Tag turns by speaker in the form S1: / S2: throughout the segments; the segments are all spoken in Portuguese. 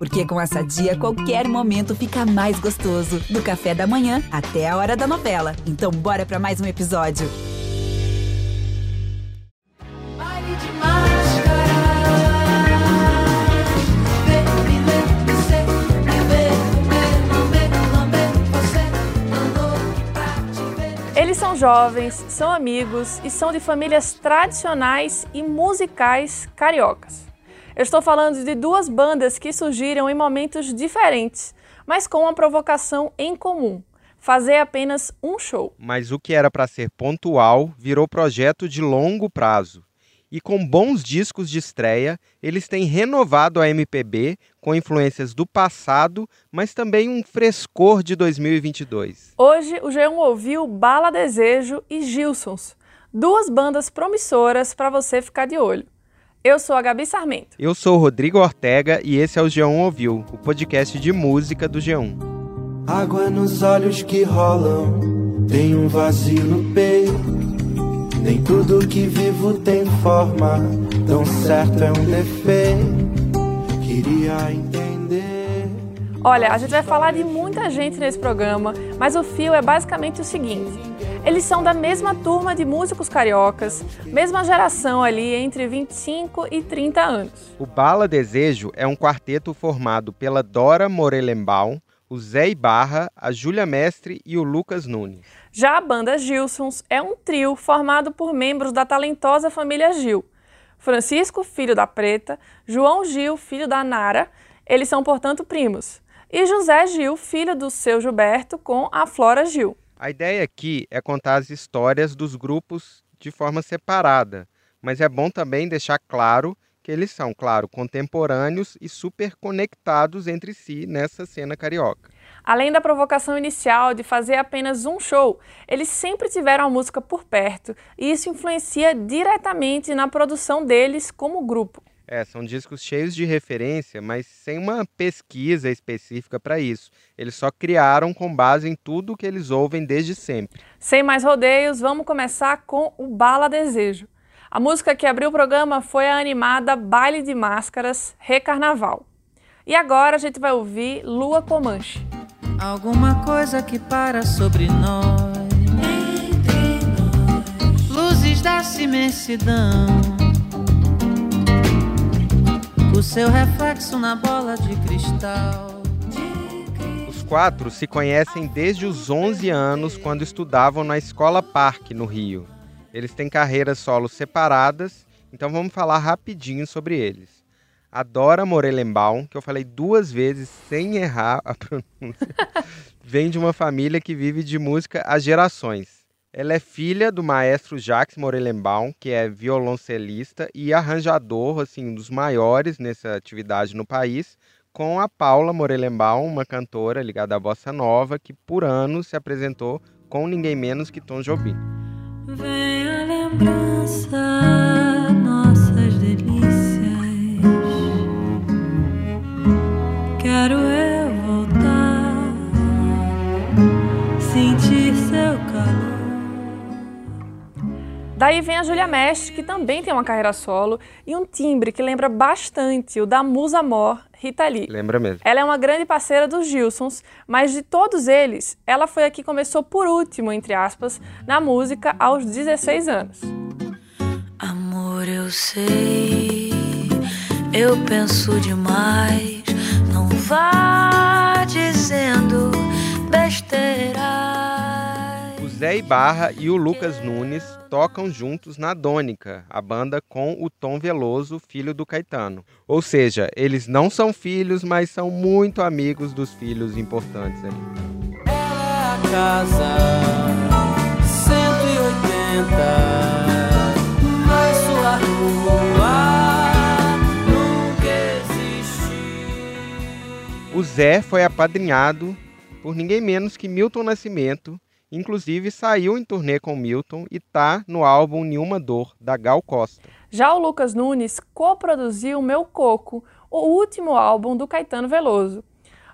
S1: Porque com essa dia, qualquer momento fica mais gostoso. Do café da manhã até a hora da novela. Então, bora para mais um episódio.
S2: Eles são jovens, são amigos e são de famílias tradicionais e musicais cariocas. Eu estou falando de duas bandas que surgiram em momentos diferentes, mas com uma provocação em comum: fazer apenas um show.
S3: Mas o que era para ser pontual virou projeto de longo prazo. E com bons discos de estreia, eles têm renovado a MPB com influências do passado, mas também um frescor de 2022.
S2: Hoje o G1 ouviu Bala Desejo e Gilsons, duas bandas promissoras para você ficar de olho. Eu sou a Gabi Sarmento.
S3: Eu sou o Rodrigo Ortega e esse é o G1 Ouviu, o podcast de música do G1.
S4: Água nos olhos que rolam, tem um vazio no peito. Nem tudo que vivo tem forma, tão certo é um defeito. Queria entender.
S2: Olha, a gente vai falar de muita gente nesse programa, mas o fio é basicamente o seguinte: eles são da mesma turma de músicos cariocas, mesma geração ali entre 25 e 30 anos.
S3: O Bala Desejo é um quarteto formado pela Dora Morelenbaum, o Zé Ibarra, a Júlia Mestre e o Lucas Nunes.
S2: Já a banda Gilsons é um trio formado por membros da talentosa família Gil. Francisco, filho da Preta, João Gil, filho da Nara, eles são, portanto, primos. E José Gil, filho do seu Gilberto, com a Flora Gil.
S3: A ideia aqui é contar as histórias dos grupos de forma separada, mas é bom também deixar claro que eles são, claro, contemporâneos e super conectados entre si nessa cena carioca.
S2: Além da provocação inicial de fazer apenas um show, eles sempre tiveram a música por perto e isso influencia diretamente na produção deles como grupo.
S3: É, são discos cheios de referência, mas sem uma pesquisa específica para isso. Eles só criaram com base em tudo que eles ouvem desde sempre.
S2: Sem mais rodeios, vamos começar com o Bala Desejo. A música que abriu o programa foi a animada Baile de Máscaras Recarnaval. E agora a gente vai ouvir Lua Comanche.
S5: Alguma coisa que para sobre nós, entre nós, luzes dessa imensidão, o seu reflexo na bola de cristal.
S3: Os quatro se conhecem desde os 11 anos, quando estudavam na Escola Parque, no Rio. Eles têm carreiras solos separadas, então vamos falar rapidinho sobre eles. A Dora Morelenbaum, que eu falei duas vezes sem errar a pronúncia, vem de uma família que vive de música há gerações. Ela é filha do maestro Jacques Morelenbaum, que é violoncelista e arranjador, assim, um dos maiores nessa atividade no país, com a Paula Morelenbaum, uma cantora ligada à bossa nova, que por anos se apresentou com ninguém menos que Tom Jobim.
S5: Vem a lembrança, nossas delícias. Quero eu voltar,
S2: Daí vem a Júlia Mestre, que também tem uma carreira solo e um timbre que lembra bastante o da Musa Mor Rita Lee.
S3: Lembra mesmo.
S2: Ela é uma grande parceira dos Gilsons, mas de todos eles, ela foi a que começou por último, entre aspas, na música aos 16 anos.
S5: Amor, eu sei, eu penso demais. Não vá dizendo besteiras.
S3: Zé Ibarra e o Lucas Nunes tocam juntos na Dônica, a banda com o Tom Veloso, filho do Caetano. Ou seja, eles não são filhos, mas são muito amigos dos filhos importantes ali.
S4: Casa 180 Mas sua rua nunca existiu
S3: O Zé foi apadrinhado por ninguém menos que Milton Nascimento, inclusive saiu em turnê com Milton e tá no álbum Nenhuma Dor, da Gal Costa.
S2: Já o Lucas Nunes coproduziu Meu Coco, o último álbum do Caetano Veloso.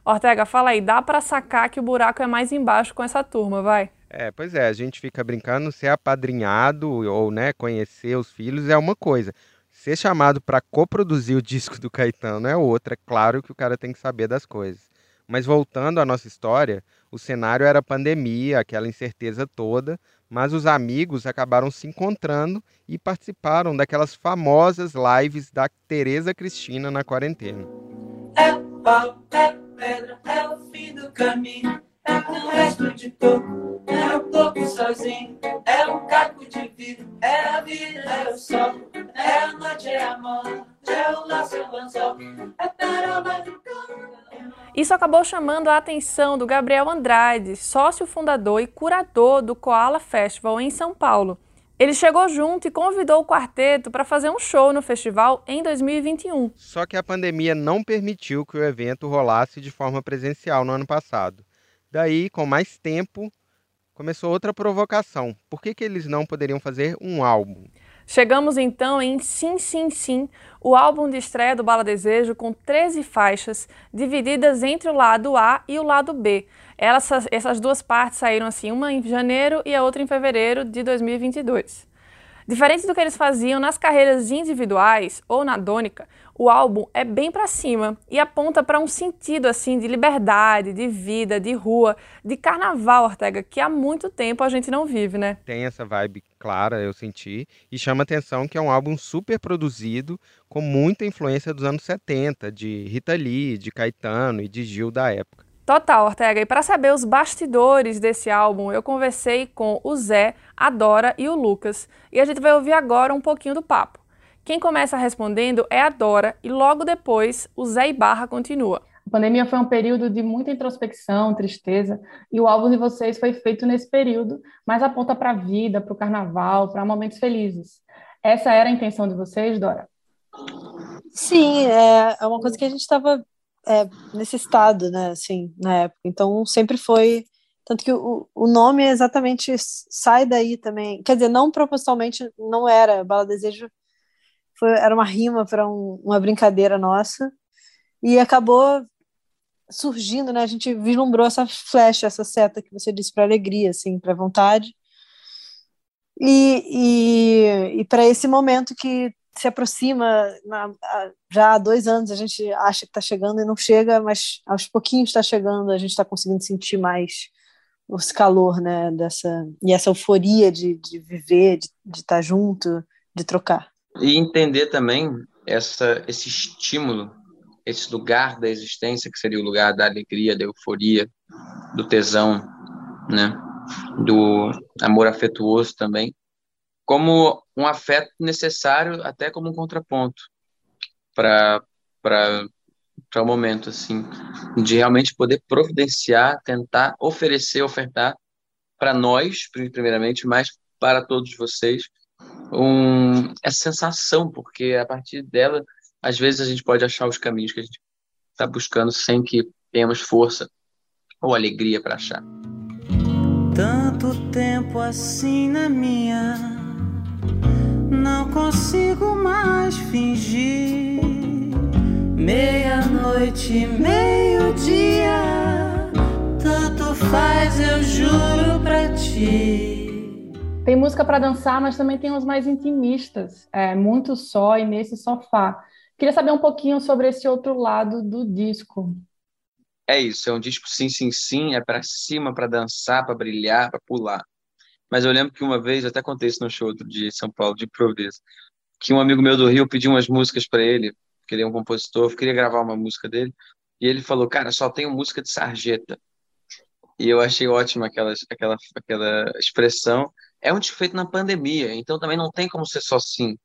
S2: Ortega, fala aí, dá pra sacar que o buraco é mais embaixo com essa turma, vai?
S3: É, pois é, a gente fica brincando, ser apadrinhado ou né, conhecer os filhos é uma coisa. ser chamado para coproduzir o disco do Caetano é outra, é claro que o cara tem que saber das coisas. Mas voltando à nossa história, o cenário era pandemia, aquela incerteza toda, mas os amigos acabaram se encontrando e participaram daquelas famosas lives da Tereza Cristina na quarentena. É pau, é pedra, é o fim do caminho, é um resto de toco, é um pouco sozinho, é um caco de vidro, é a vida, é o sol, é a noite, é a morte, é o laço, é o anzol, é.
S2: Isso acabou chamando a atenção do Gabriel Andrade, sócio fundador e curador do Koala Festival em São Paulo. Ele chegou junto e convidou o quarteto para fazer um show no festival em 2021.
S3: Só que a pandemia não permitiu que o evento rolasse de forma presencial no ano passado. Daí, com mais tempo, começou outra provocação. Por que, que eles não poderiam fazer um álbum?
S2: Chegamos então em Sim Sim Sim, o álbum de estreia do Bala Desejo com 13 faixas, divididas entre o lado A e o lado B. Elas, essas duas partes saíram assim, uma em janeiro e a outra em fevereiro de 2022. Diferente do que eles faziam nas carreiras individuais ou na Dônica, o álbum é bem para cima e aponta para um sentido assim de liberdade, de vida, de rua, de carnaval, Ortega, que há muito tempo a gente não vive, né?
S3: Tem essa vibe clara, eu senti, e chama atenção que é um álbum super produzido, com muita influência dos anos 70, de Rita Lee, de Caetano e de Gil da época.
S2: Total, Ortega. E para saber os bastidores desse álbum, eu conversei com o Zé, a Dora e o Lucas. E a gente vai ouvir agora um pouquinho do papo. Quem começa respondendo é a Dora e logo depois o Zé Ibarra continua.
S6: A pandemia foi um período de muita introspecção, tristeza, e o álbum de vocês foi feito nesse período, mas aponta para a vida, para o carnaval, para momentos felizes. Essa era a intenção de vocês, Dora?
S7: Sim, é, é uma coisa que a gente estava é, nesse estado, né, assim, na época. Então, sempre foi. Tanto que o, o nome é exatamente sai daí também. Quer dizer, não propositalmente, não era. Bala Desejo foi, era uma rima para um, uma brincadeira nossa. E acabou surgindo, né? A gente vislumbrou essa flecha, essa seta que você disse para alegria, assim, para vontade. E, e, e para esse momento que se aproxima na, já há dois anos a gente acha que está chegando e não chega mas aos pouquinhos está chegando a gente está conseguindo sentir mais esse calor né dessa e essa euforia de, de viver de, estar tá junto de trocar
S8: e entender também essa esse estímulo esse lugar da existência que seria o lugar da alegria da euforia do tesão né? Do amor afetuoso também como um afeto necessário até como um contraponto para para o momento assim de realmente poder providenciar tentar oferecer ofertar para nós primeiramente mas para todos vocês um essa sensação porque a partir dela às vezes a gente pode achar os caminhos que a gente está buscando sem que tenhamos força ou alegria para achar
S5: tanto tempo assim na minha não consigo mais fingir. Meia-noite, meio-dia, tanto faz, eu juro pra ti.
S6: Tem música para dançar, mas também tem os mais intimistas, é, muito só e nesse sofá. Queria saber um pouquinho sobre esse outro lado do disco.
S8: É isso, é um disco sim, sim, sim, é para cima, para dançar, para brilhar, para pular. Mas eu lembro que uma vez, até contei isso no show outro dia em São Paulo, de Providência, que um amigo meu do Rio pediu umas músicas para ele, porque ele é um compositor, queria gravar uma música dele, e ele falou, cara, só tenho música de sarjeta. E eu achei ótima aquela, aquela, aquela expressão. É um feito na pandemia, então também não tem como ser só assim.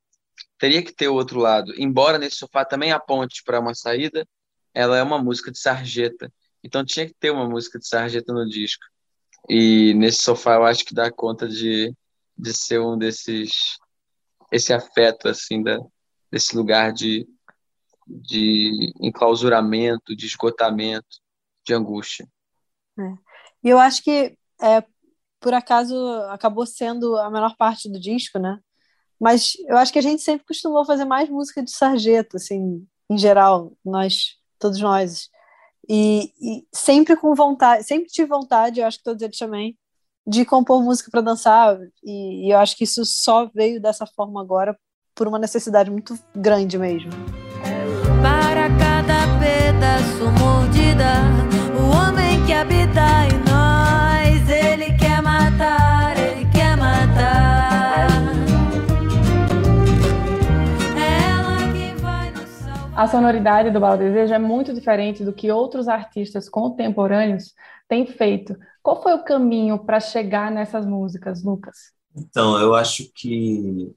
S8: Teria que ter o outro lado. Embora nesse sofá também aponte para uma saída, ela é uma música de sarjeta. Então tinha que ter uma música de sarjeta no disco. E nesse sofá eu acho que dá conta de, de ser um desses esse afeto assim da, desse lugar de, de enclausuramento, de esgotamento, de angústia.
S7: É. E eu acho que é, por acaso acabou sendo a menor parte do disco, né? Mas eu acho que a gente sempre costumou fazer mais música de sarjeto, assim, em geral, nós, todos nós. E, e, sempre com vontade, sempre tive vontade, eu acho que todos eles também, de compor música para dançar. E, e, eu acho que isso só veio dessa forma agora por uma necessidade muito grande mesmo.
S5: Para cada pedaço mordida,
S6: A sonoridade do Bala Desejo é muito diferente do que outros artistas contemporâneos têm feito. Qual foi o caminho para chegar nessas músicas, Lucas?
S9: Então, eu acho que,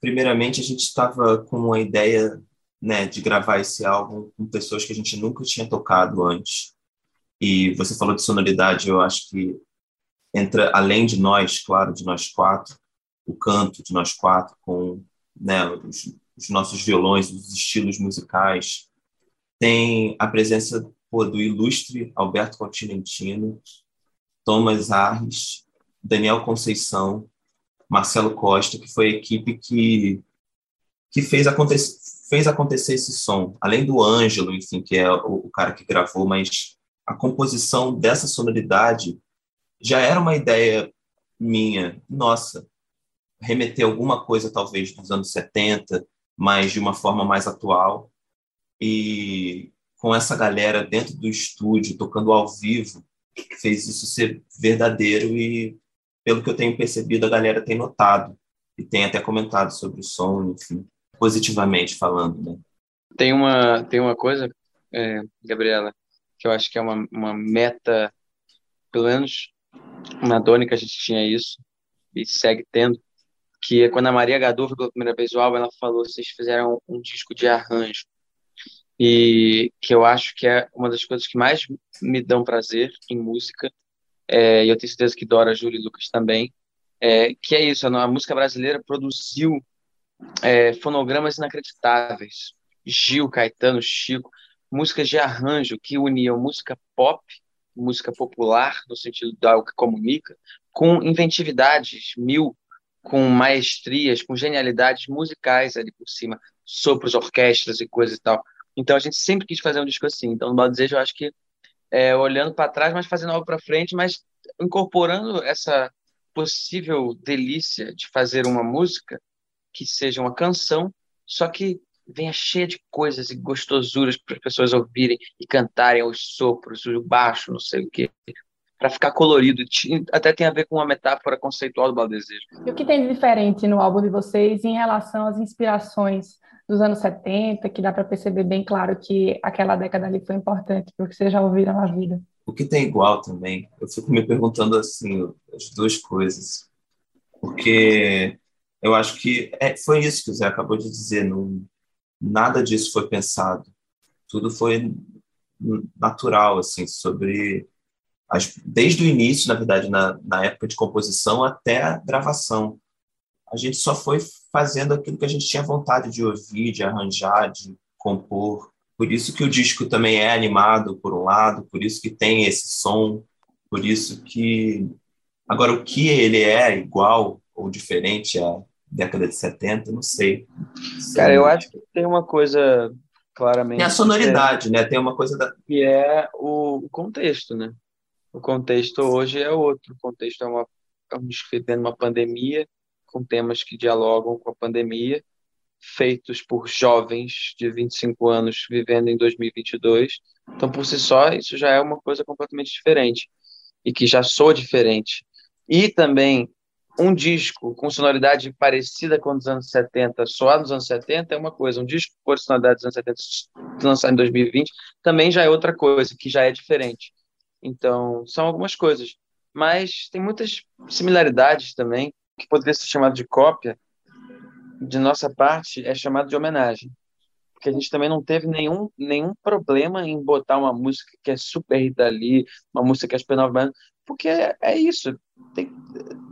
S9: primeiramente, a gente estava com uma ideia né, de gravar esse álbum com pessoas que a gente nunca tinha tocado antes. E você falou de sonoridade, eu acho que entra, além de nós, claro, de nós quatro, o canto de nós quatro, com né, os, os nossos violões, os estilos musicais, tem a presença pô, do ilustre Alberto Continentino, Thomas Arres, Daniel Conceição, Marcelo Costa, que foi a equipe que, que fez, acontecer, fez acontecer esse som. Além do Ângelo, enfim, que é o, o cara que gravou, mas a composição dessa sonoridade já era uma ideia minha, nossa, remeter alguma coisa talvez dos anos 70, mas de uma forma mais atual. E com essa galera dentro do estúdio, tocando ao vivo, fez isso ser verdadeiro e, pelo que eu tenho percebido, a galera tem notado e tem até comentado sobre o som, enfim, positivamente falando, né?
S8: Tem uma, tem uma coisa, é, Gabriela, que eu acho que é uma, uma meta, pelo menos uma que a gente tinha isso e segue tendo, que quando a Maria Gador foi pela primeira vez o álbum, ela falou, vocês fizeram um disco de arranjo, e que eu acho que é uma das coisas que mais me dão prazer em música, é, e eu tenho certeza que Dora, Júlia e Lucas também, é, que é isso, a, música brasileira produziu é, fonogramas inacreditáveis, Gil, Caetano, Chico, músicas de arranjo que uniam música pop, música popular, no sentido de algo que comunica, com inventividades mil, com maestrias, com genialidades musicais ali por cima, sopros, orquestras e coisas e tal. Então a gente sempre quis fazer um disco assim. Então, no Mal Desejo, eu acho que é, olhando para trás, mas fazendo algo para frente, mas incorporando essa possível delícia de fazer uma música que seja uma canção, só que venha cheia de coisas e gostosuras para as pessoas ouvirem e cantarem os sopros, o baixo, não sei o quê, para ficar colorido. Até tem a ver com uma metáfora conceitual do Baldesejo.
S6: E o que tem de diferente no álbum de vocês em relação às inspirações dos anos 70, que dá para perceber bem claro que aquela década ali foi importante, porque vocês já ouviram na vida.
S9: O que tem igual também, eu fico me perguntando assim, as duas coisas, porque eu acho que é, foi isso que o Zé acabou de dizer, não, nada disso foi pensado, tudo foi natural, assim, sobre as, desde o início, na verdade, na, na época de composição até a gravação a gente só foi fazendo aquilo que a gente tinha vontade de ouvir, de arranjar, de compor. Por isso que o disco também é animado, por um lado, por isso que tem esse som, por isso que. Agora, o que ele é igual ou diferente à década de 70, não sei.
S8: Cara, eu acho que tem uma coisa claramente.
S9: Tem a sonoridade, né? Tem uma coisa da.
S8: Que é o contexto, né? O contexto hoje é outro. O contexto é uma. Estamos vivendo uma pandemia, com temas que dialogam com a pandemia, feitos por jovens de 25 anos vivendo em 2022. Então, por si só, isso já é uma coisa completamente diferente e que já soa diferente. E também um disco com sonoridade parecida com os anos 70, soar nos anos 70 é uma coisa, um disco com sonoridade dos anos 70 lançado em 2020 também já é outra coisa, que já é diferente. Então, são algumas coisas, mas tem muitas similaridades também que poderia ser chamado de cópia, de nossa parte, é chamado de homenagem. Porque a gente também não teve nenhum, nenhum problema em botar uma música que é super Lee, uma música que é super nova, porque é, é isso. Tem,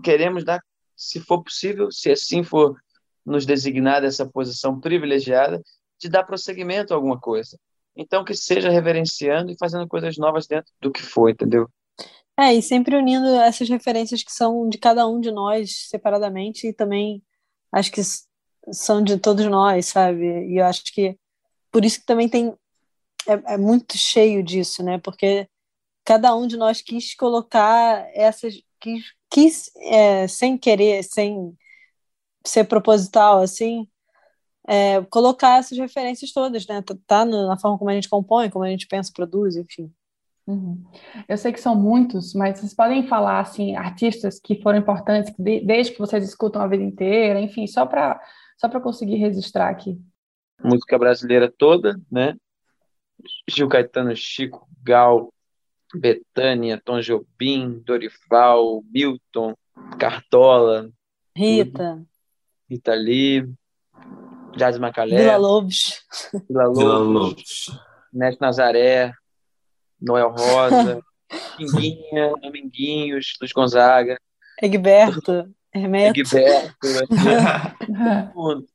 S8: queremos dar, se for possível, se assim for nos designar dessa posição privilegiada, de dar prosseguimento a alguma coisa. Então, que seja reverenciando e fazendo coisas novas dentro do que foi, entendeu?
S7: É, e sempre unindo essas referências que são de cada um de nós separadamente e também acho que são de todos nós, sabe? E eu acho que por isso que também tem é, é muito cheio disso, né? Porque cada um de nós quis colocar essas quis, quis é, sem querer, sem ser proposital, assim, é, colocar essas referências todas, né? Tá, tá na forma como a gente compõe, como a gente pensa, produz, enfim.
S6: Uhum. Eu sei que são muitos, mas vocês podem falar assim artistas que foram importantes desde que vocês escutam a vida inteira, enfim, só para só para conseguir registrar aqui.
S8: Música brasileira toda, né? Gil Caetano, Chico, Gal, Betânia, Tom Jobim, Dorival, Milton, Cartola,
S7: Rita,
S8: Rita Lee, Jazz Macalé,
S7: Vila Lobos,
S8: Vila Lobos, Neto Nazaré, Noel Rosa, Pinguinha, Dominguinhos, Luiz Gonzaga,
S7: Egberto, Hermeto.
S8: Egberto,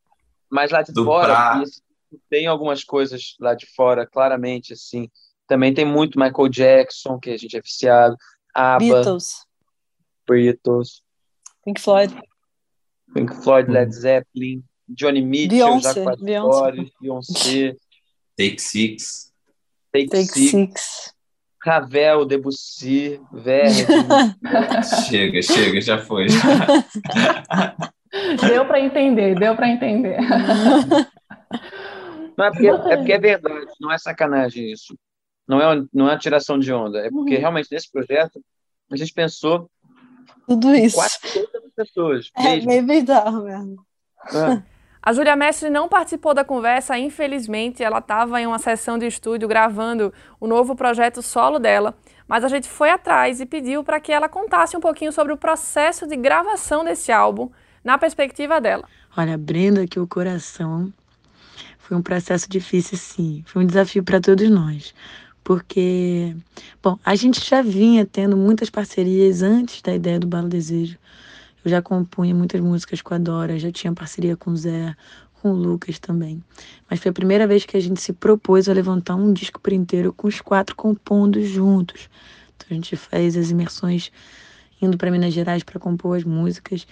S8: mas lá de Do fora, tem algumas coisas lá de fora, claramente, assim. Também tem muito Michael Jackson, que a gente é viciado. ABBA.
S7: Beatles.
S8: Beatles.
S7: Pink Floyd.
S8: Pink Floyd, Led Zeppelin. Johnny Mitchell,
S7: Beyoncé,
S8: Jacques Beyoncé. Beyoncé.
S9: Take Six.
S8: Take,
S7: Take
S8: Six.
S7: Six.
S8: Ravel, Debussy, Verdi.
S9: chega, chega, já foi.
S6: deu para entender, deu para entender.
S8: Não é porque, é porque é verdade, não é sacanagem isso. Não é, não é uma tiração de onda. É porque uhum. realmente nesse projeto a gente pensou
S7: tudo isso.
S8: Quase todas as pessoas.
S7: É mesmo. meio bizarro mesmo.
S2: É. A Júlia Mestre não participou da conversa, infelizmente. Ela estava em uma sessão de estúdio gravando o novo projeto solo dela. Mas a gente foi atrás e pediu para que ela contasse um pouquinho sobre o processo de gravação desse álbum, na perspectiva dela.
S10: Olha, abrindo aqui o coração, foi um processo difícil, sim. Foi um desafio para todos nós. Porque, bom, a gente já vinha tendo muitas parcerias antes da ideia do Balo Desejo. Eu já compunha muitas músicas com a Dora, já tinha parceria com o Zé, com o Lucas também. Mas foi a primeira vez que a gente se propôs a levantar um disco por inteiro com os quatro compondo juntos. Então a gente fez as imersões indo para Minas Gerais para compor as músicas.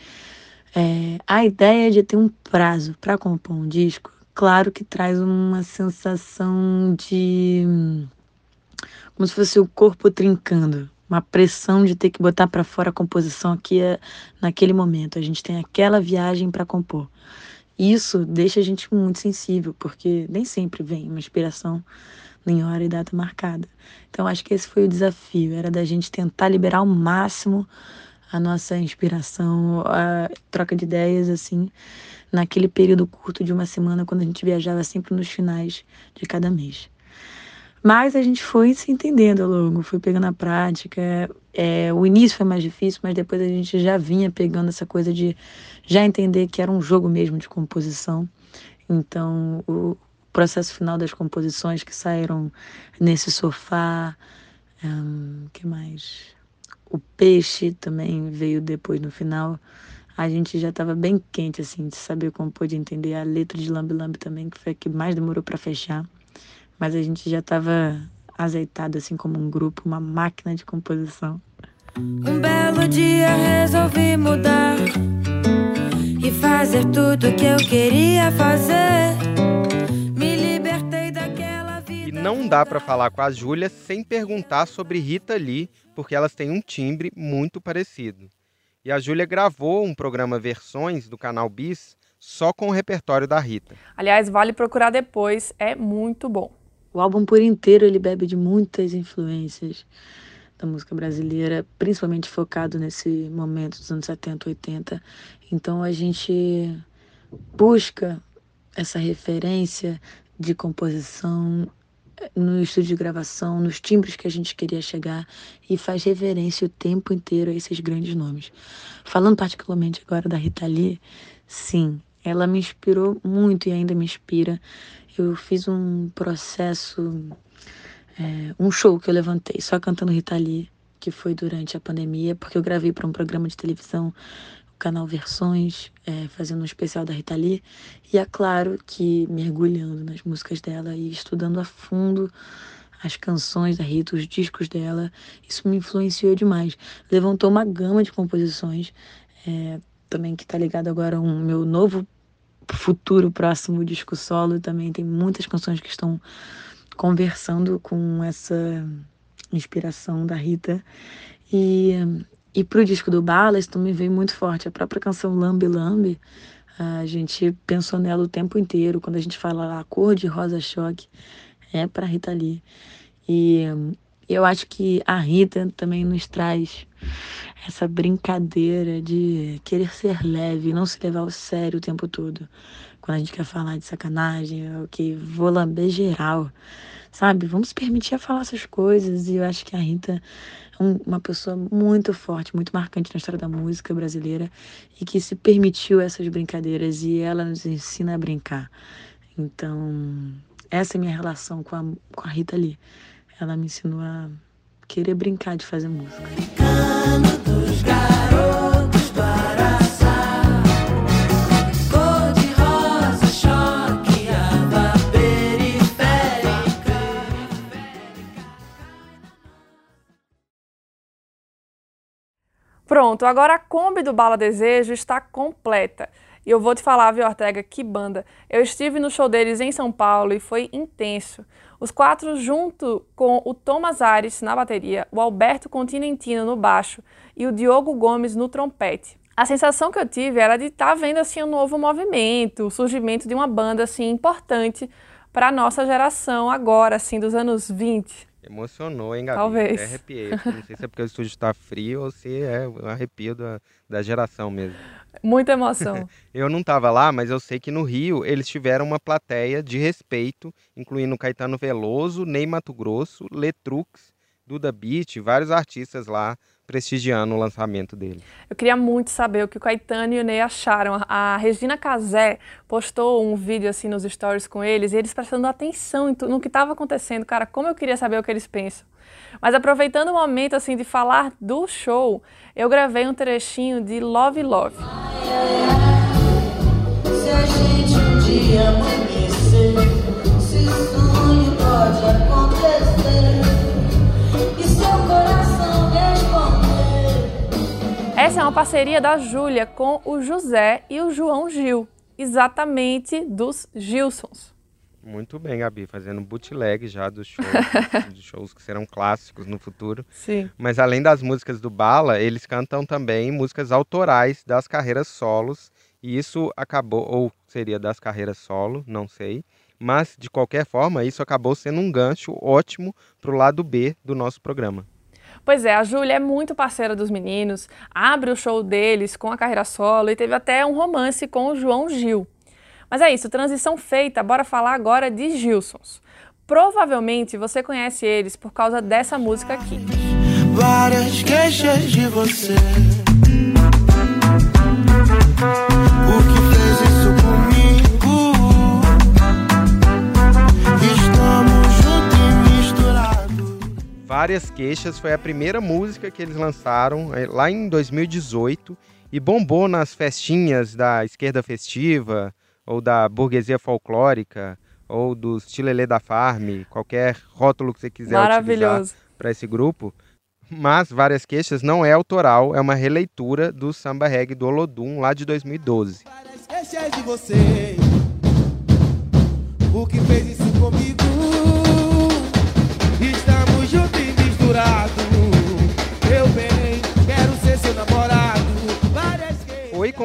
S10: É, a ideia de ter um prazo para compor um disco, claro que traz uma sensação de. como se fosse o corpo trincando uma pressão de ter que botar para fora a composição aqui é, naquele momento. A gente tem aquela viagem para compor. Isso deixa a gente muito sensível, porque nem sempre vem uma inspiração em hora e data marcada. Então acho que esse foi o desafio, era da gente tentar liberar ao máximo a nossa inspiração, a troca de ideias assim, naquele período curto de uma semana quando a gente viajava sempre nos finais de cada mês. Mas a gente foi se entendendo ao longo, foi pegando a prática. É, o início foi mais difícil, mas depois a gente já vinha pegando essa coisa de já entender que era um jogo mesmo de composição. Então, o processo final das composições que saíram nesse sofá, um, que mais? O peixe também veio depois no final. A gente já estava bem quente assim de saber compor, de entender a letra de Lambi Lambi também, que foi a que mais demorou para fechar mas a gente já estava azeitado assim como um grupo, uma máquina de composição.
S11: Um belo dia resolvi mudar e fazer tudo que eu queria fazer. Me libertei daquela vida.
S3: E não dá para falar com a Júlia sem perguntar sobre Rita Lee, porque elas têm um timbre muito parecido. E a Júlia gravou um programa Versões do canal Bis só com o repertório da Rita.
S2: Aliás, vale procurar depois, é muito bom.
S10: O álbum por inteiro ele bebe de muitas influências da música brasileira, principalmente focado nesse momento dos anos 70, 80. Então a gente busca essa referência de composição eh, no estúdio de gravação, nos timbres que a gente queria chegar e faz reverência o tempo inteiro a esses grandes nomes. Falando particularmente agora da Rita Lee, sim, ela me inspirou muito e ainda me inspira eu fiz um processo, é, um show que eu levantei só cantando Rita Lee, que foi durante a pandemia, porque eu gravei para um programa de televisão, o canal Versões, é, fazendo um especial da Rita Lee, e é claro que mergulhando nas músicas dela e estudando a fundo as canções da Rita, os discos dela, isso me influenciou demais. Levantou uma gama de composições, é, também que está ligado agora ao meu novo futuro próximo disco solo também tem muitas canções que estão conversando com essa inspiração da Rita. E, e pro disco do Balas também veio muito forte. A própria canção Lambe Lambe, A gente pensou nela o tempo inteiro. Quando a gente fala lá, cor de rosa choque, é para Rita Lee. E eu acho que a Rita também nos traz essa brincadeira de querer ser leve, não se levar ao sério o tempo todo. Quando a gente quer falar de sacanagem, o que vou lamber geral, sabe? Vamos permitir a falar essas coisas. E eu acho que a Rita é uma pessoa muito forte, muito marcante na história da música brasileira e que se permitiu essas brincadeiras e ela nos ensina a brincar. Então, essa é a minha relação com a, com a Rita Lee. Ela me ensinou a querer brincar de fazer música.
S2: Pronto, agora a Kombi do Bala Desejo está completa. E eu vou te falar, viu, Ortega, que banda. Eu estive no show deles em São Paulo e foi intenso. Os quatro, junto com o Thomas Ares na bateria, o Alberto Continentino no baixo e o Diogo Gomes no trompete. A sensação que eu tive era de estar tá vendo assim um novo movimento, o surgimento de uma banda assim importante para a nossa geração agora, assim, dos anos 20.
S3: Emocionou, hein, Gabi?
S2: Talvez.
S3: Até arrepiei. Não sei se é porque o estúdio está frio ou se é um arrepio da, da geração mesmo.
S2: Muita emoção.
S3: eu não estava lá, mas eu sei que no Rio eles tiveram uma plateia de respeito, incluindo Caetano Veloso, Ney Mato Grosso, Letrux, Duda Beat, vários artistas lá prestigiando o lançamento dele.
S2: Eu queria muito saber o que o Caetano e o Ney acharam. A Regina Casé postou um vídeo assim nos stories com eles e eles prestando atenção no que estava acontecendo. Cara, como eu queria saber o que eles pensam. Mas aproveitando o momento assim de falar do show, eu gravei um trechinho de Love Love. Se a gente um dia amanhecer, se sonho pode acontecer, Essa é uma parceria da Júlia com o José e o João Gil, exatamente dos Gilsons.
S3: Muito bem, Gabi, fazendo bootleg já dos shows, dos shows que serão clássicos no futuro.
S2: Sim.
S3: Mas além das músicas do Bala, eles cantam também músicas autorais das carreiras solos, e isso acabou, ou seria das carreiras solo, não sei. Mas, de qualquer forma, isso acabou sendo um gancho ótimo para o lado B do nosso programa.
S2: Pois é, a Júlia é muito parceira dos meninos, abre o show deles com a carreira solo e teve até um romance com o João Gil. Mas é isso, transição feita, bora falar agora de Gilsons. Provavelmente você conhece eles por causa dessa música aqui. Várias queixas de você. O que
S3: Várias queixas foi a primeira música que eles lançaram eh, lá em 2018 e bombou nas festinhas da esquerda festiva, ou da burguesia folclórica, ou do Chilelê da Farm, qualquer rótulo que você quiser utilizar para esse grupo. Mas Várias Queixas não é autoral, é uma releitura do samba reggae do Olodum lá de 2012. Várias queixas de você, o que fez isso comigo?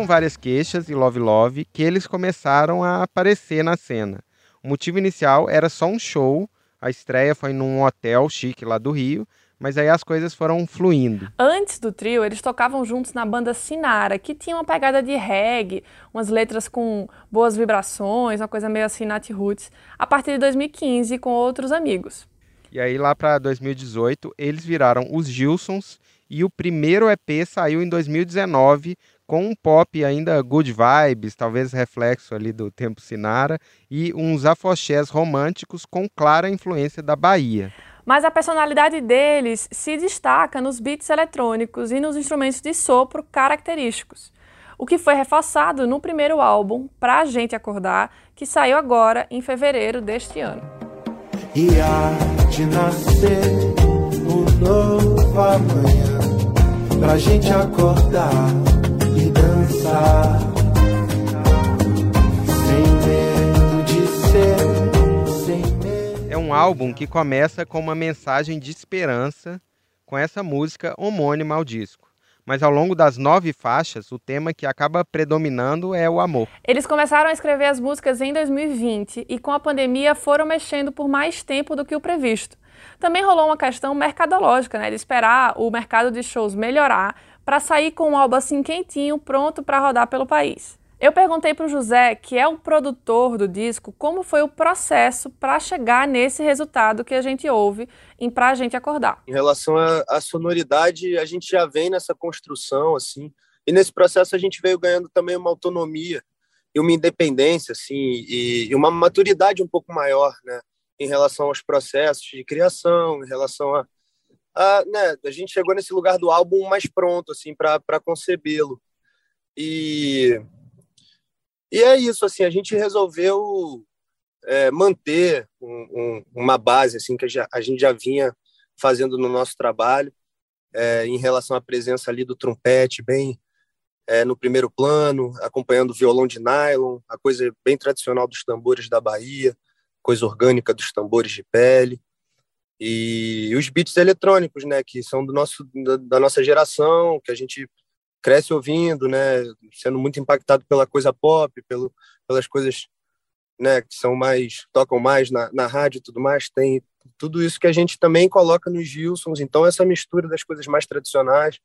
S3: Várias queixas e Love Love que eles começaram a aparecer na cena. O motivo inicial era só um show, a estreia foi num hotel chique lá do Rio, mas aí as coisas foram fluindo.
S2: Antes do trio, eles tocavam juntos na banda Sinara, que tinha uma pegada de reggae, umas letras com boas vibrações, uma coisa meio assim Nat Roots, a partir de 2015 com outros amigos.
S3: E aí lá para 2018, eles viraram os Gilsons e o primeiro EP saiu em 2019 com um pop ainda good vibes, talvez reflexo ali do tempo Sinara, e uns afoxés românticos com clara influência da Bahia.
S2: Mas a personalidade deles se destaca nos beats eletrônicos e nos instrumentos de sopro característicos, o que foi reforçado no primeiro álbum, Pra Gente Acordar, que saiu agora em fevereiro deste ano. E há de nascer um novo amanhã, pra gente acordar dançar.
S3: É um álbum que começa com uma mensagem de esperança com essa música homônima ao disco. mas ao longo das nove faixas, o tema que acaba predominando é o amor.
S2: Eles começaram a escrever as músicas em 2020 e com a pandemia foram mexendo por mais tempo do que o previsto. Também rolou uma questão mercadológica, né, de esperar o mercado de shows melhorar para sair com um álbum assim quentinho, pronto para rodar pelo país. Eu perguntei para o José, que é o produtor do disco, como foi o processo para chegar nesse resultado que a gente ouve em Pra a Gente Acordar.
S12: Em relação à sonoridade, a gente já vem nessa construção, assim, e nesse processo a gente veio ganhando também uma autonomia e uma independência, assim, e, e uma maturidade um pouco maior, né, em relação aos processos de criação, em relação a, a né, a gente chegou nesse lugar do álbum mais pronto, assim, para concebê-lo. E e é isso, assim, a gente resolveu é, manter um, um, uma base assim que a gente já vinha fazendo no nosso trabalho é, em relação à presença ali do trompete bem é, no primeiro plano, acompanhando o violão de nylon, a coisa bem tradicional dos tambores da Bahia, coisa orgânica dos tambores de pele e os beats eletrônicos, né, que são do nosso da, da nossa geração, que a gente cresce ouvindo, né, sendo muito impactado pela coisa pop, pelo, pelas coisas, né, que são mais tocam mais na, na rádio e tudo mais, tem tudo isso que a gente também coloca nos Gilsons. Então essa mistura das coisas mais tradicionais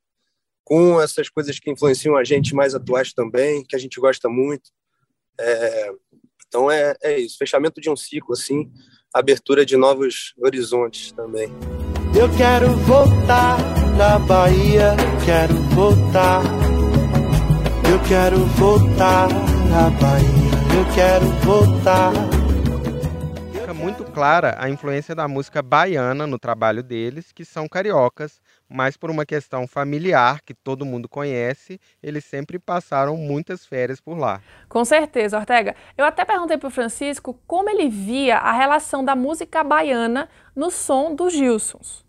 S12: com essas coisas que influenciam a gente mais atuais também, que a gente gosta muito. É, então é, é isso, fechamento de um ciclo assim, abertura de novos horizontes também.
S4: Eu quero voltar na Bahia, quero voltar. Eu quero voltar na Bahia, eu quero voltar.
S3: Fica muito clara a influência da música baiana no trabalho deles, que são cariocas, mas por uma questão familiar que todo mundo conhece, eles sempre passaram muitas férias por lá.
S2: Com certeza, Ortega. Eu até perguntei para o Francisco como ele via a relação da música baiana no som dos Gilsons.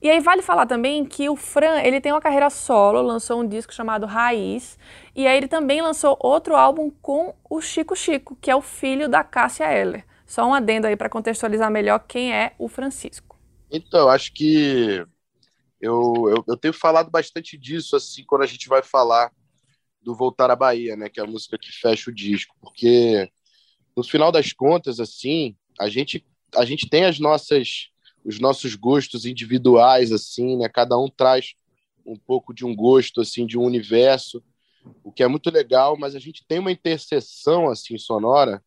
S2: E aí vale falar também que o Fran, ele tem uma carreira solo, lançou um disco chamado Raiz, e aí ele também lançou outro álbum com o Chico Chico, que é o filho da Cássia Eller. Só um adendo aí para contextualizar melhor quem é o Francisco.
S13: Então, acho que eu, eu, eu, tenho falado bastante disso, assim, quando a gente vai falar do Voltar à Bahia, né, que é a música que fecha o disco, porque no final das contas, assim, a gente, a gente tem as nossas os nossos gostos individuais, assim, né? Cada um traz um pouco de um gosto, assim, de um universo, o que é muito legal, mas a gente tem uma interseção, assim, sonora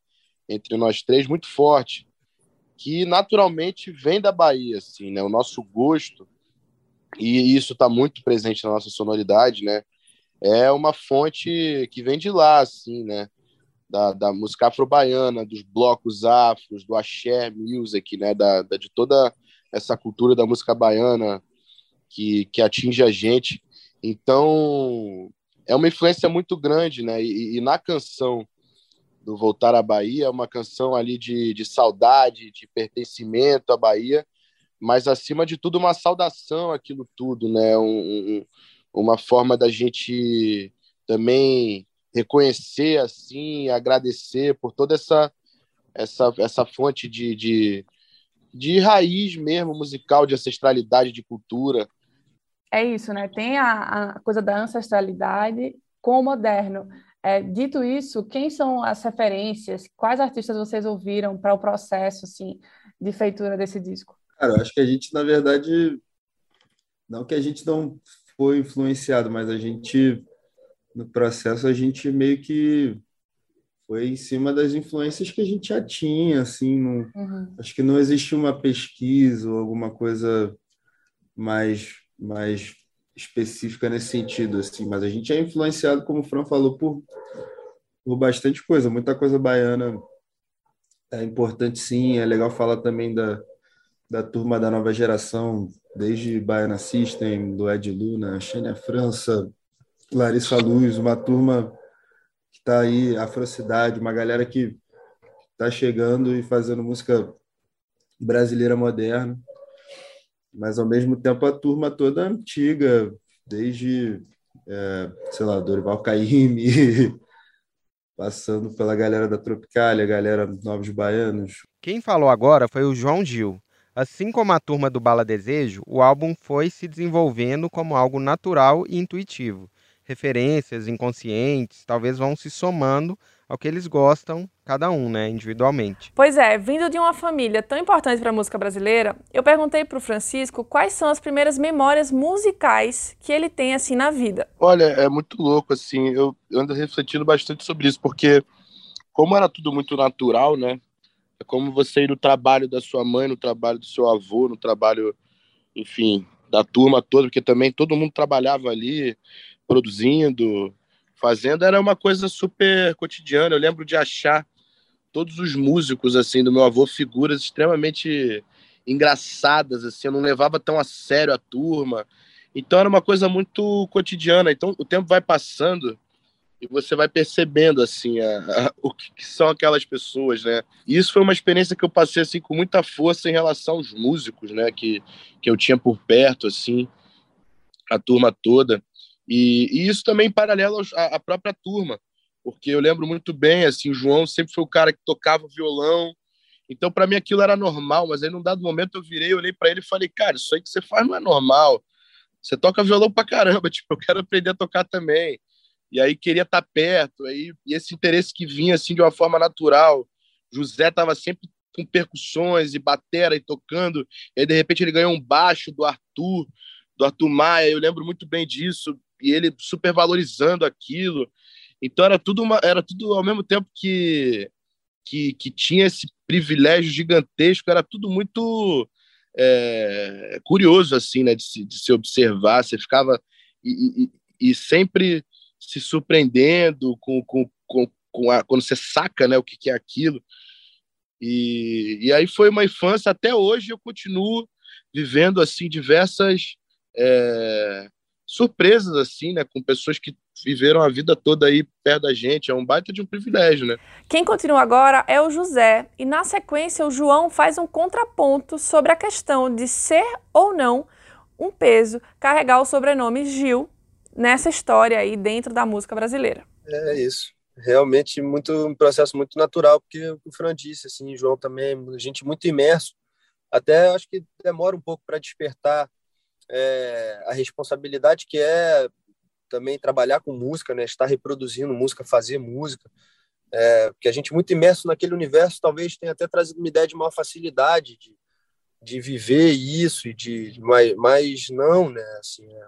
S13: entre nós três muito forte, que naturalmente vem da Bahia, assim, né? O nosso gosto, e isso está muito presente na nossa sonoridade, né? É uma fonte que vem de lá, assim, né? Da, da música afro-baiana, dos blocos afros, do axé music, né? Da, da, de toda essa cultura da música baiana que, que atinge a gente. Então, é uma influência muito grande, né? E, e, na canção do Voltar à Bahia, é uma canção ali de, de saudade, de pertencimento à Bahia, mas acima de tudo uma saudação àquilo tudo, né? Um, um, uma forma da gente também reconhecer assim, agradecer por toda essa essa, essa fonte de, de, de raiz mesmo, musical, de ancestralidade, de cultura.
S6: É isso, né? Tem a, a coisa da ancestralidade com o moderno. É, dito isso, quem são as referências? Quais artistas vocês ouviram para o processo assim, de feitura desse disco?
S14: Cara, eu acho que a gente, na verdade, não que a gente não foi influenciado, mas a gente, no processo, a gente meio que foi em cima das influências que a gente já tinha, assim, não, uhum. acho que não existe uma pesquisa ou alguma coisa mais, mais específica nesse sentido, assim, mas a gente é influenciado, como o Fran falou, por, por bastante coisa, muita coisa baiana é importante sim, é legal falar também da, da turma da nova geração, desde Baiana System, do Ed Luna, Xênia França, Larissa Luz, uma turma está aí, Afrocidade, uma galera que está chegando e fazendo música brasileira moderna, mas ao mesmo tempo a turma toda antiga, desde, é, sei lá, Dorival Caymmi, passando pela galera da Tropicália, galera Novos Baianos.
S3: Quem falou agora foi o João Gil. Assim como a turma do Bala Desejo, o álbum foi se desenvolvendo como algo natural e intuitivo. Referências inconscientes talvez vão se somando ao que eles gostam, cada um, né, individualmente.
S2: Pois é, vindo de uma família tão importante para a música brasileira, eu perguntei para o Francisco quais são as primeiras memórias musicais que ele tem assim na vida.
S13: Olha, é muito louco assim, eu ando refletindo bastante sobre isso, porque como era tudo muito natural, né? É como você ir no trabalho da sua mãe, no trabalho do seu avô, no trabalho, enfim, da turma toda, porque também todo mundo trabalhava ali, produzindo, fazendo, era uma coisa super cotidiana. Eu lembro de achar todos os músicos, assim, do meu avô, figuras extremamente engraçadas, assim, eu não levava tão a sério a turma. Então era uma coisa muito cotidiana. Então o tempo vai passando e você vai percebendo assim a, a, o que, que, são aquelas pessoas, né? E isso foi uma experiência que eu passei assim com muita força em relação aos músicos, né? Que, que eu tinha por perto, assim, a turma toda. E, e isso também em paralelo à, própria turma, porque eu lembro muito bem, assim, o João sempre foi o cara que tocava violão. Então, para mim, aquilo era normal, mas aí, num dado momento, eu virei, olhei para ele e falei, cara, isso aí que você faz não é normal. Você toca violão pra caramba, tipo, eu quero aprender a tocar também e aí queria estar tá perto, aí, e esse interesse que vinha assim de uma forma natural. José estava sempre com percussões e batera e tocando, e aí de repente ele ganhou um baixo do Arthur, do Arthur Maia, eu lembro muito bem disso, e ele super valorizando aquilo. Então era tudo uma, era tudo ao mesmo tempo que que, que tinha esse privilégio gigantesco, era tudo muito é, curioso assim, né, de se, de se observar, você ficava e, e, e sempre se surpreendendo com, com, com, com a, quando você saca né, o que, que é aquilo. E, e aí foi uma infância, até hoje eu continuo vivendo assim diversas é, surpresas assim, né, com pessoas que viveram a vida toda aí perto da gente, é um baita de um privilégio, né?
S2: Quem continua agora é o José, e na sequência o João faz um contraponto sobre a questão de ser ou não um peso carregar o sobrenome Gil nessa história aí dentro da música brasileira.
S12: É isso. Realmente muito um processo muito natural, porque o Fran disse, assim, o João também, gente muito imerso. Até acho que demora um pouco para despertar é, a responsabilidade que é também trabalhar com música, né? Estar reproduzindo música, fazer música. É, porque a gente muito imerso naquele universo talvez tenha até trazido uma ideia de maior facilidade de, de viver isso e de mas, mas não, né? Assim, é,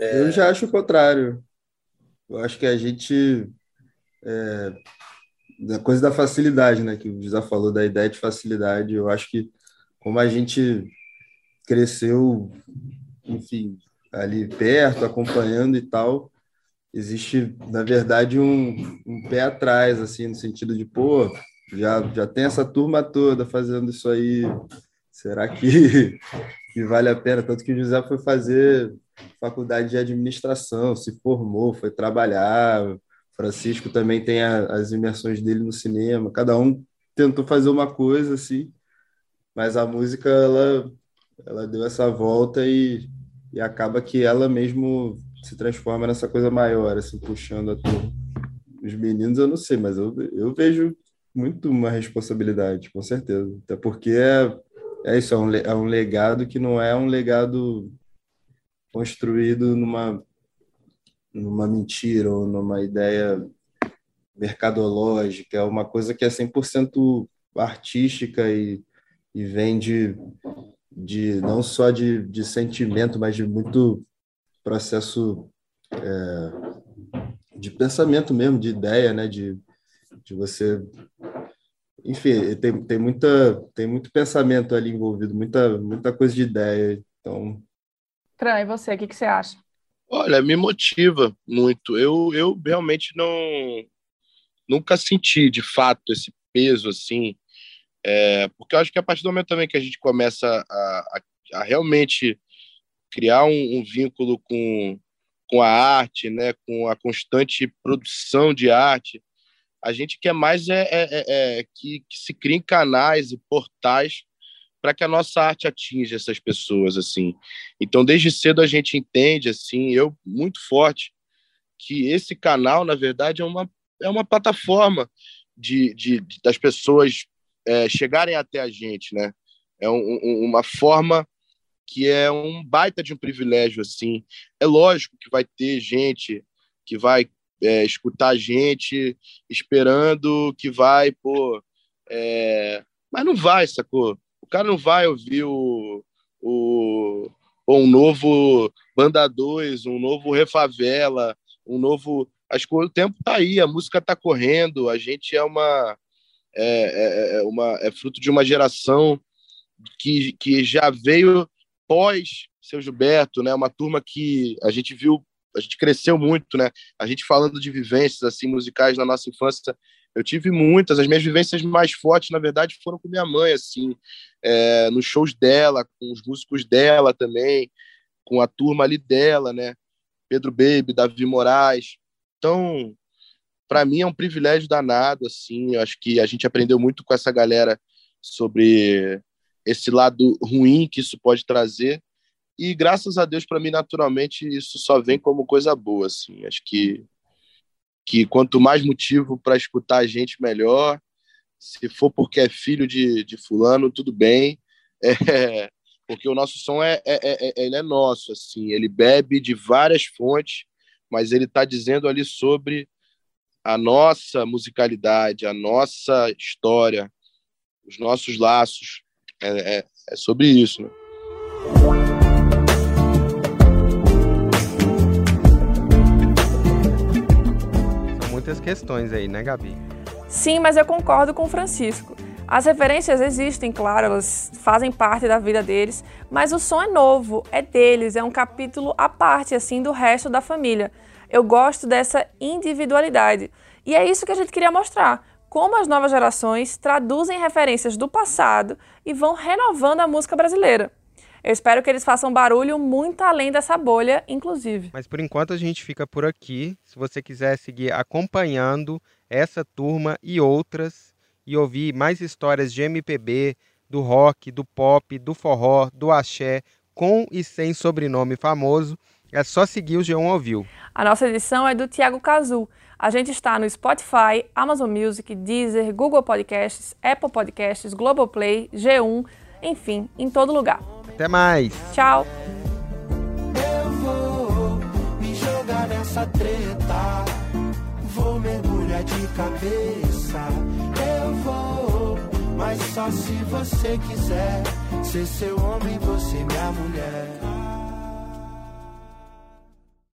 S14: é... Eu já acho o contrário. Eu acho que a gente. É, da coisa da facilidade, né? Que o José falou da ideia de facilidade. Eu acho que, como a gente cresceu, enfim, ali perto, acompanhando e tal, existe, na verdade, um, um pé atrás, assim, no sentido de, pô, já, já tem essa turma toda fazendo isso aí, será que, que vale a pena? Tanto que o José foi fazer faculdade de administração, se formou, foi trabalhar. Francisco também tem a, as imersões dele no cinema. Cada um tentou fazer uma coisa assim, mas a música ela ela deu essa volta e, e acaba que ela mesmo se transforma nessa coisa maior, assim, puxando a turma. Os meninos eu não sei, mas eu, eu vejo muito uma responsabilidade, com certeza. Até porque é, é isso, é um, é um legado que não é um legado construído numa numa mentira ou numa ideia mercadológica, é uma coisa que é 100% artística e, e vem de, de não só de, de sentimento, mas de muito processo é, de pensamento mesmo, de ideia, né? de, de você. Enfim, tem, tem, muita, tem muito pensamento ali envolvido, muita, muita coisa de ideia. Então,
S6: Fran, e você, o que, que você acha?
S13: Olha, me motiva muito. Eu, eu realmente não nunca senti de fato esse peso assim, é, porque eu acho que a partir do momento também que a gente começa a, a, a realmente criar um, um, vínculo com, com a arte, né, com a constante produção de arte, a gente quer mais é, é, é, é que, que se criem canais e portais para que a nossa arte atinja essas pessoas assim. Então, desde cedo a gente entende assim, eu muito forte que esse canal, na verdade, é uma é uma plataforma de, de, de das pessoas é, chegarem até a gente, né? é um, um, uma forma que é um baita de um privilégio, assim. É lógico que vai ter gente que vai é, escutar a gente esperando que vai, pô, é... mas não vai, sacou? O cara não vai ouvir o, o um novo Banda 2, um novo Refavela, um novo. Acho que o tempo tá aí, a música tá correndo, a gente é uma. É, é, é uma, é fruto de uma geração que, que já veio pós seu Gilberto, né? Uma turma que a gente viu, a gente cresceu muito, né? A gente falando de vivências assim musicais na nossa infância, eu tive muitas. As minhas vivências mais fortes, na verdade, foram com minha mãe, assim, é, nos shows dela, com os músicos dela também, com a turma ali dela, né? Pedro Baby, Davi Moraes. Então, para mim é um privilégio danado, assim. Eu acho que a gente aprendeu muito com essa galera sobre esse lado ruim que isso pode trazer. E graças a Deus, para mim, naturalmente, isso só vem como coisa boa. Assim. Acho que, que quanto mais motivo para escutar a gente, melhor. Se for porque é filho de, de fulano, tudo bem. É, porque o nosso som é, é, é, é, ele é nosso, assim. Ele bebe de várias fontes, mas ele está dizendo ali sobre a nossa musicalidade, a nossa história, os nossos laços, é, é, é sobre isso, né?
S3: Muitas questões aí, né, Gabi?
S2: Sim, mas eu concordo com o Francisco. As referências existem, claro, elas fazem parte da vida deles, mas o som é novo, é deles, é um capítulo à parte, assim, do resto da família. Eu gosto dessa individualidade. E é isso que a gente queria mostrar como as novas gerações traduzem referências do passado e vão renovando a música brasileira. Eu espero que eles façam barulho muito além dessa bolha, inclusive.
S3: Mas por enquanto a gente fica por aqui. Se você quiser seguir acompanhando essa turma e outras e ouvir mais histórias de MPB, do rock, do pop, do forró, do axé, com e sem sobrenome famoso, é só seguir o G1 Ouviu.
S2: A nossa edição é do Tiago Cazu. A gente está no Spotify, Amazon Music, Deezer, Google Podcasts, Apple Podcasts, Globoplay, G1, enfim, em todo lugar.
S3: Até mais.
S2: Tchau.
S4: Eu vou me jogar nessa treta. Vou mergulhar de cabeça. Eu vou, mas só se você quiser ser seu homem, você minha mulher.